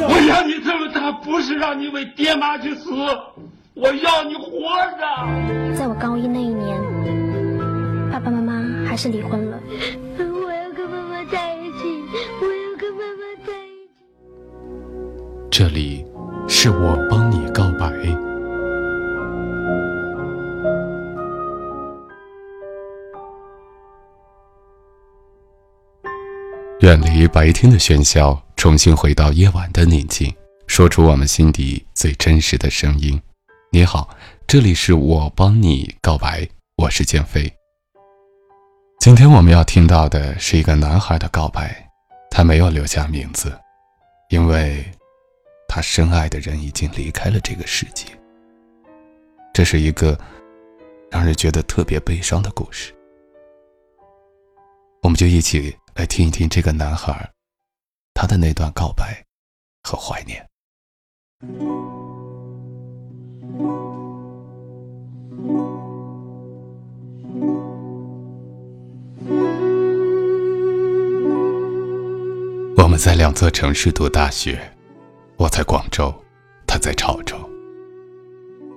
我养你这么大，不是让你为爹妈去死，我要你活着。在我高一那一年，爸爸妈妈还是离婚了。我要跟妈妈在一起，我要跟妈妈在一起。这里是我帮你告白。远离白天的喧嚣，重新回到夜晚的宁静，说出我们心底最真实的声音。你好，这里是我帮你告白，我是建飞。今天我们要听到的是一个男孩的告白，他没有留下名字，因为他深爱的人已经离开了这个世界。这是一个让人觉得特别悲伤的故事，我们就一起来听一听这个男孩他的那段告白和怀念。我们在两座城市读大学，我在广州，他在潮州。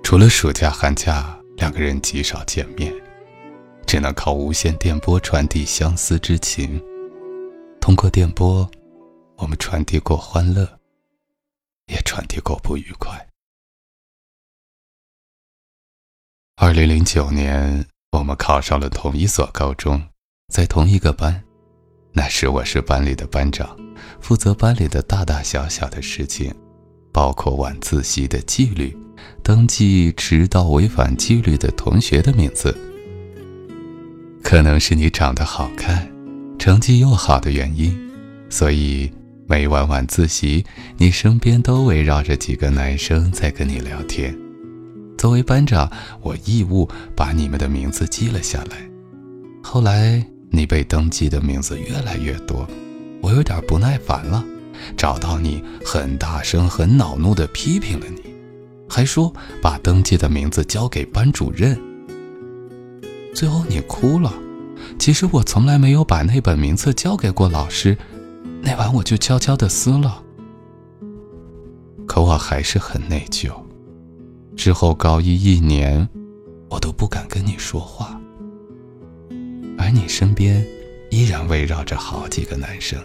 除了暑假、寒假，两个人极少见面，只能靠无线电波传递相思之情。通过电波，我们传递过欢乐，也传递过不愉快。二零零九年，我们考上了同一所高中，在同一个班。那时我是班里的班长，负责班里的大大小小的事情，包括晚自习的纪律，登记迟到违反纪律的同学的名字。可能是你长得好看，成绩又好的原因，所以每晚晚自习，你身边都围绕着几个男生在跟你聊天。作为班长，我义务把你们的名字记了下来。后来。你被登记的名字越来越多，我有点不耐烦了，找到你，很大声、很恼怒地批评了你，还说把登记的名字交给班主任。最后你哭了，其实我从来没有把那本名册交给过老师，那晚我就悄悄地撕了。可我还是很内疚，之后高一一年，我都不敢跟你说话。而你身边依然围绕着好几个男生，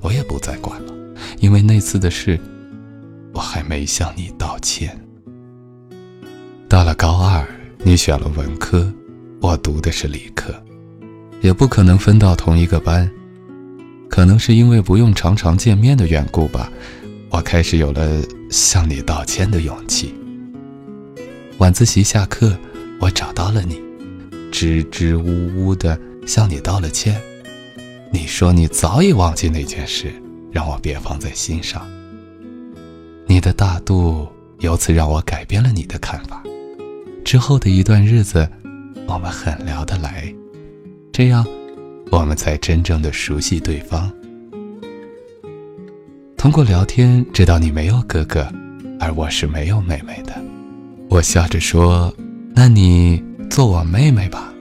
我也不再管了，因为那次的事，我还没向你道歉。到了高二，你选了文科，我读的是理科，也不可能分到同一个班。可能是因为不用常常见面的缘故吧，我开始有了向你道歉的勇气。晚自习下课，我找到了你。支支吾吾的向你道了歉，你说你早已忘记那件事，让我别放在心上。你的大度由此让我改变了你的看法。之后的一段日子，我们很聊得来，这样，我们才真正的熟悉对方。通过聊天知道你没有哥哥，而我是没有妹妹的。我笑着说：“那你。”做我妹妹吧，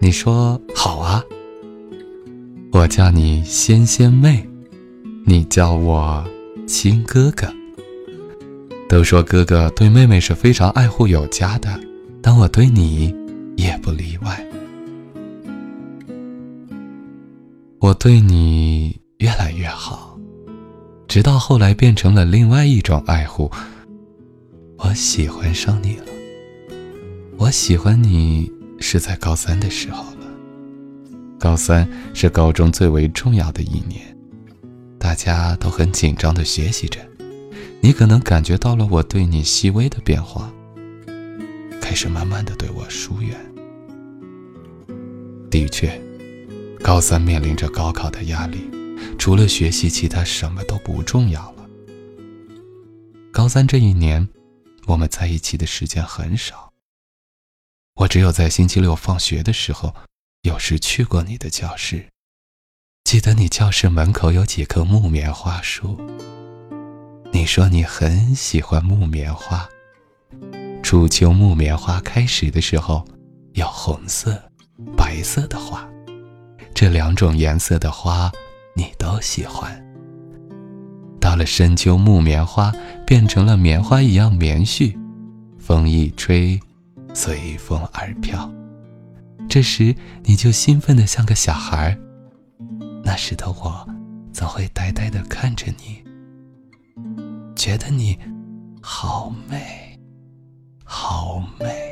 你说好啊。我叫你仙仙妹，你叫我亲哥哥。都说哥哥对妹妹是非常爱护有加的，但我对你也不例外。我对你越来越好，直到后来变成了另外一种爱护。我喜欢上你了。我喜欢你是在高三的时候了。高三是高中最为重要的一年，大家都很紧张的学习着，你可能感觉到了我对你细微的变化，开始慢慢的对我疏远。的确，高三面临着高考的压力，除了学习，其他什么都不重要了。高三这一年，我们在一起的时间很少。我只有在星期六放学的时候，有时去过你的教室。记得你教室门口有几棵木棉花树。你说你很喜欢木棉花。初秋木棉花开始的时候，有红色、白色的花，这两种颜色的花你都喜欢。到了深秋，木棉花变成了棉花一样棉絮，风一吹，随风而飘。这时你就兴奋的像个小孩。那时的我，总会呆呆的看着你。觉得你好美，好美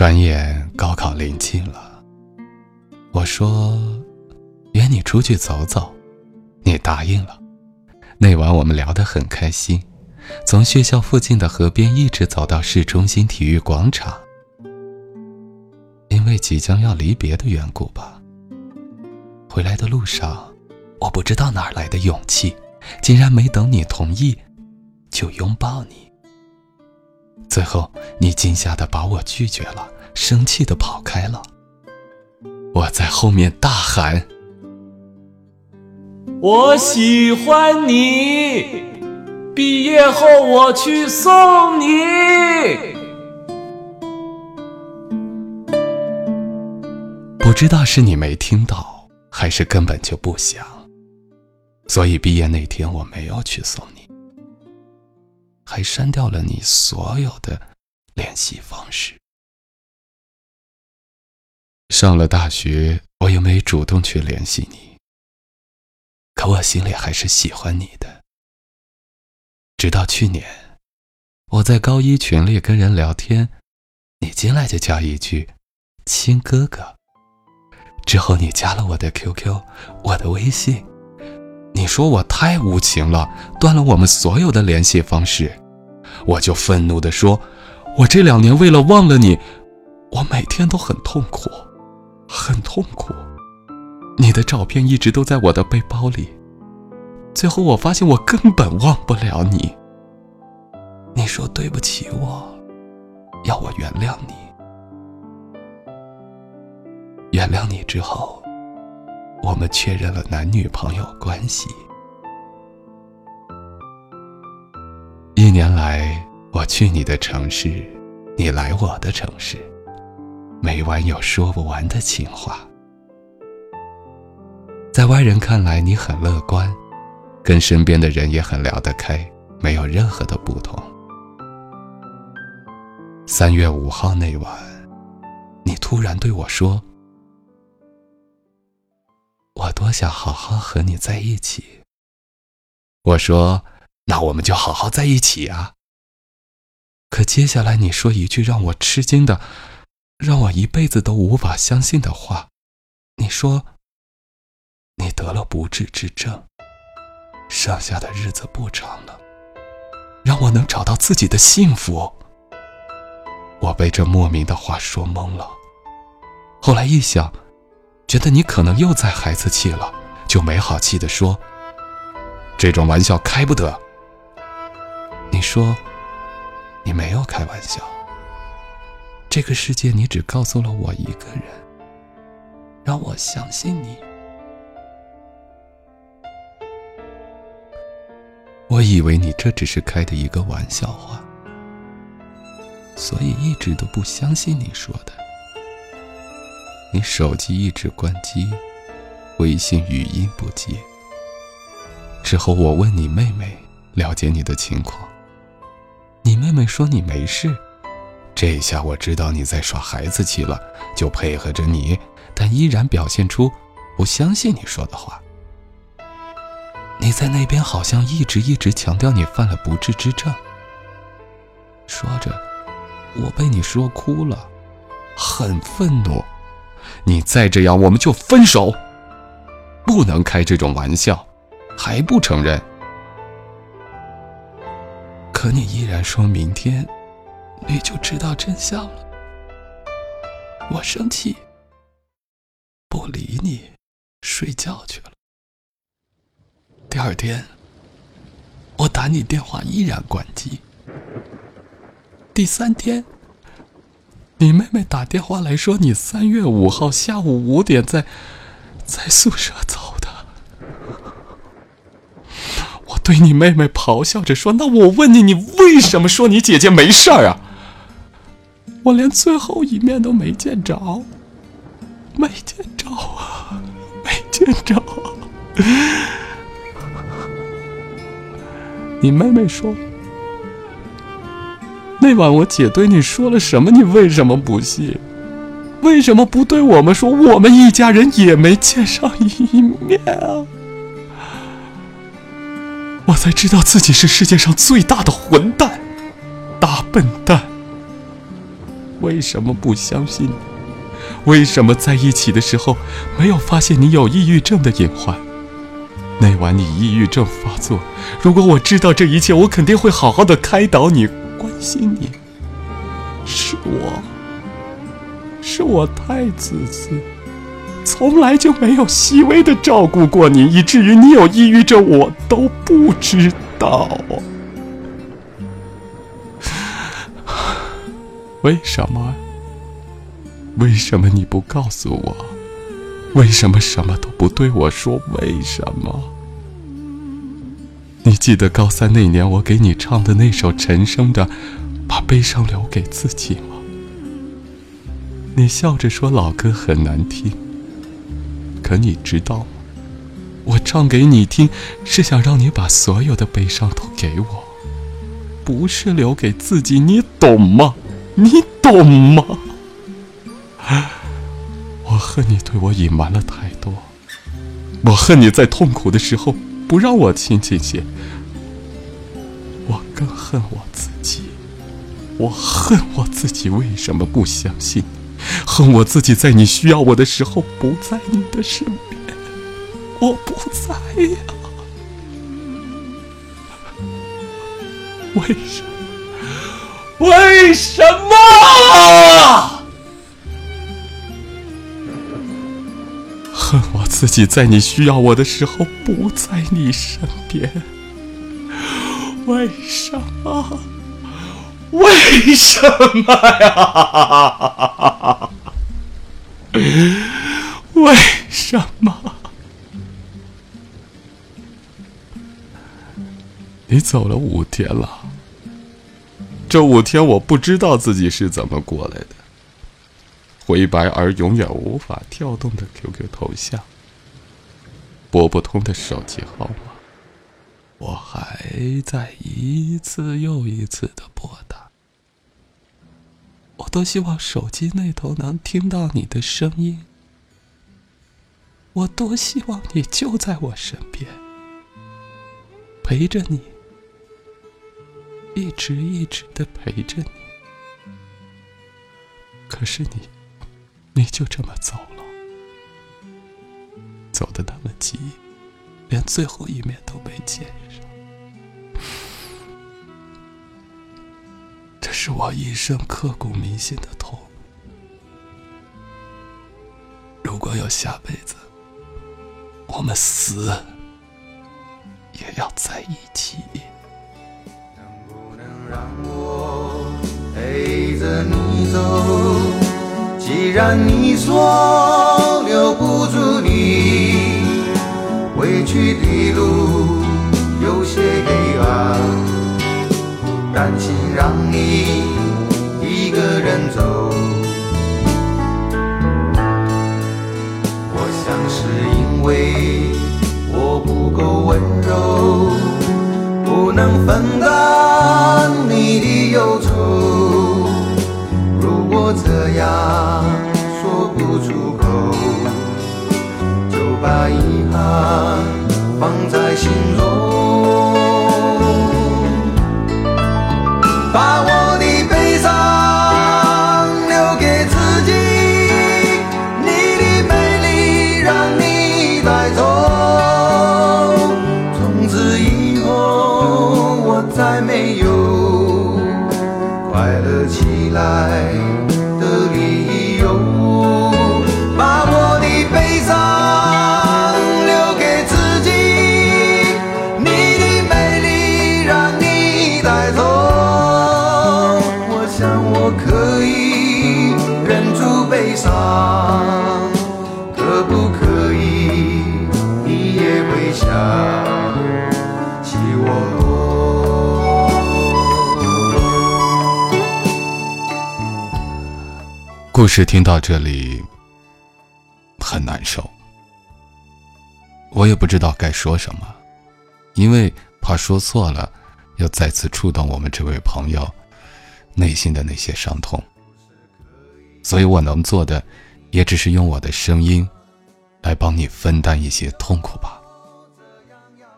转眼高考临近了，我说约你出去走走，你答应了。那晚我们聊得很开心，从学校附近的河边一直走到市中心体育广场。因为即将要离别的缘故吧。回来的路上，我不知道哪来的勇气，竟然没等你同意，就拥抱你。最后，你惊吓的把我拒绝了，生气的跑开了。我在后面大喊：“我喜欢你，毕业后我去送你。”不知道是你没听到。还是根本就不想，所以毕业那天我没有去送你，还删掉了你所有的联系方式。上了大学，我又没主动去联系你，可我心里还是喜欢你的。直到去年，我在高一群里跟人聊天，你进来就叫一句“亲哥哥”。之后你加了我的 QQ，我的微信，你说我太无情了，断了我们所有的联系方式，我就愤怒地说，我这两年为了忘了你，我每天都很痛苦，很痛苦。你的照片一直都在我的背包里，最后我发现我根本忘不了你。你说对不起我，要我原谅你。原谅你之后，我们确认了男女朋友关系。去你的城市，你来我的城市，每晚有说不完的情话。在外人看来，你很乐观，跟身边的人也很聊得开，没有任何的不同。三月五号那晚，你突然对我说。我多想好好和你在一起。我说：“那我们就好好在一起啊。”可接下来你说一句让我吃惊的、让我一辈子都无法相信的话。你说：“你得了不治之症，剩下的日子不长了，让我能找到自己的幸福。”我被这莫名的话说懵了。后来一想。觉得你可能又在孩子气了，就没好气的说：“这种玩笑开不得。”你说：“你没有开玩笑。这个世界你只告诉了我一个人，让我相信你。我以为你这只是开的一个玩笑话，所以一直都不相信你说的。”你手机一直关机，微信语音不接。之后我问你妹妹，了解你的情况。你妹妹说你没事。这下我知道你在耍孩子气了，就配合着你，但依然表现出不相信你说的话。你在那边好像一直一直强调你犯了不治之症。说着，我被你说哭了，很愤怒。你再这样，我们就分手。不能开这种玩笑，还不承认？可你依然说明天你就知道真相了。我生气，不理你，睡觉去了。第二天，我打你电话依然关机。第三天，你妹妹打电话来说你三月五号下午五点在在宿舍走的。我对你妹妹咆哮着说：“那我问你，你为什么说你姐姐没事儿啊？”我连最后一面都没见着，没见着啊，没见着。你妹妹说：“那晚我姐对你说了什么？你为什么不信？为什么不对我们说？我们一家人也没见上一面啊！”我才知道自己是世界上最大的混蛋，大笨蛋。为什么不相信你？为什么在一起的时候没有发现你有抑郁症的隐患？那晚你抑郁症发作，如果我知道这一切，我肯定会好好的开导你，关心你。是我，是我太自私，从来就没有细微的照顾过你，以至于你有抑郁症我都不知道。为什么？为什么你不告诉我？为什么什么都不对我说？为什么？你记得高三那年我给你唱的那首陈升的《把悲伤留给自己》吗？你笑着说老歌很难听，可你知道吗？我唱给你听是想让你把所有的悲伤都给我，不是留给自己，你懂吗？你懂吗？我恨你对我隐瞒了太多，我恨你在痛苦的时候不让我亲近些，我更恨我自己，我恨我自己为什么不相信，恨我自己在你需要我的时候不在你的身边，我不在呀，为什么？为什么？恨我自己在你需要我的时候不在你身边。为什么？为什么？呀？为什么？你走了五天了。这五天我不知道自己是怎么？过来的。灰白而永远无法跳动的 QQ 头像，拨不通的手机号码，我还在一次又一次的拨打。多希望手机那头能听到你的声音。我多希望你就在我身边，陪着你。一直一直的陪着你，可是你，你就这么走了，走的那么急，连最后一面都没见上。这是我一生刻骨铭心的痛。如果有下辈子，我们死也要在一起。能不能让我陪着你走，既然你说留不住你，回去的路有些黑暗，甘心让你可不可以？故事听到这里很难受，我也不知道该说什么，因为怕说错了，要再次触动我们这位朋友内心的那些伤痛，所以我能做的，也只是用我的声音来帮你分担一些痛苦吧。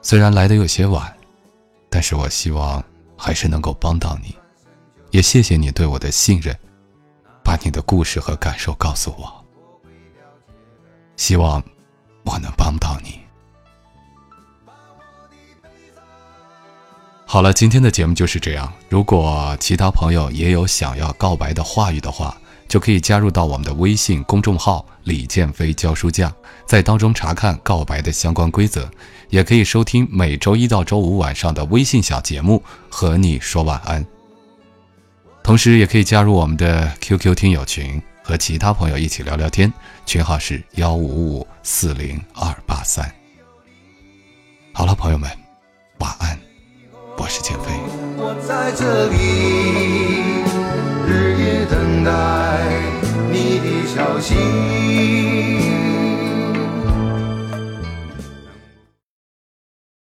虽然来的有些晚，但是我希望还是能够帮到你，也谢谢你对我的信任。把你的故事和感受告诉我，希望我能帮到你。好了，今天的节目就是这样。如果其他朋友也有想要告白的话语的话，就可以加入到我们的微信公众号“李建飞教书匠”，在当中查看告白的相关规则，也可以收听每周一到周五晚上的微信小节目，和你说晚安。同时，也可以加入我们的 QQ 听友群，和其他朋友一起聊聊天。群号是幺五五四零二八三。好了，朋友们，晚安，我是建飞。我在这里，等待你的消息。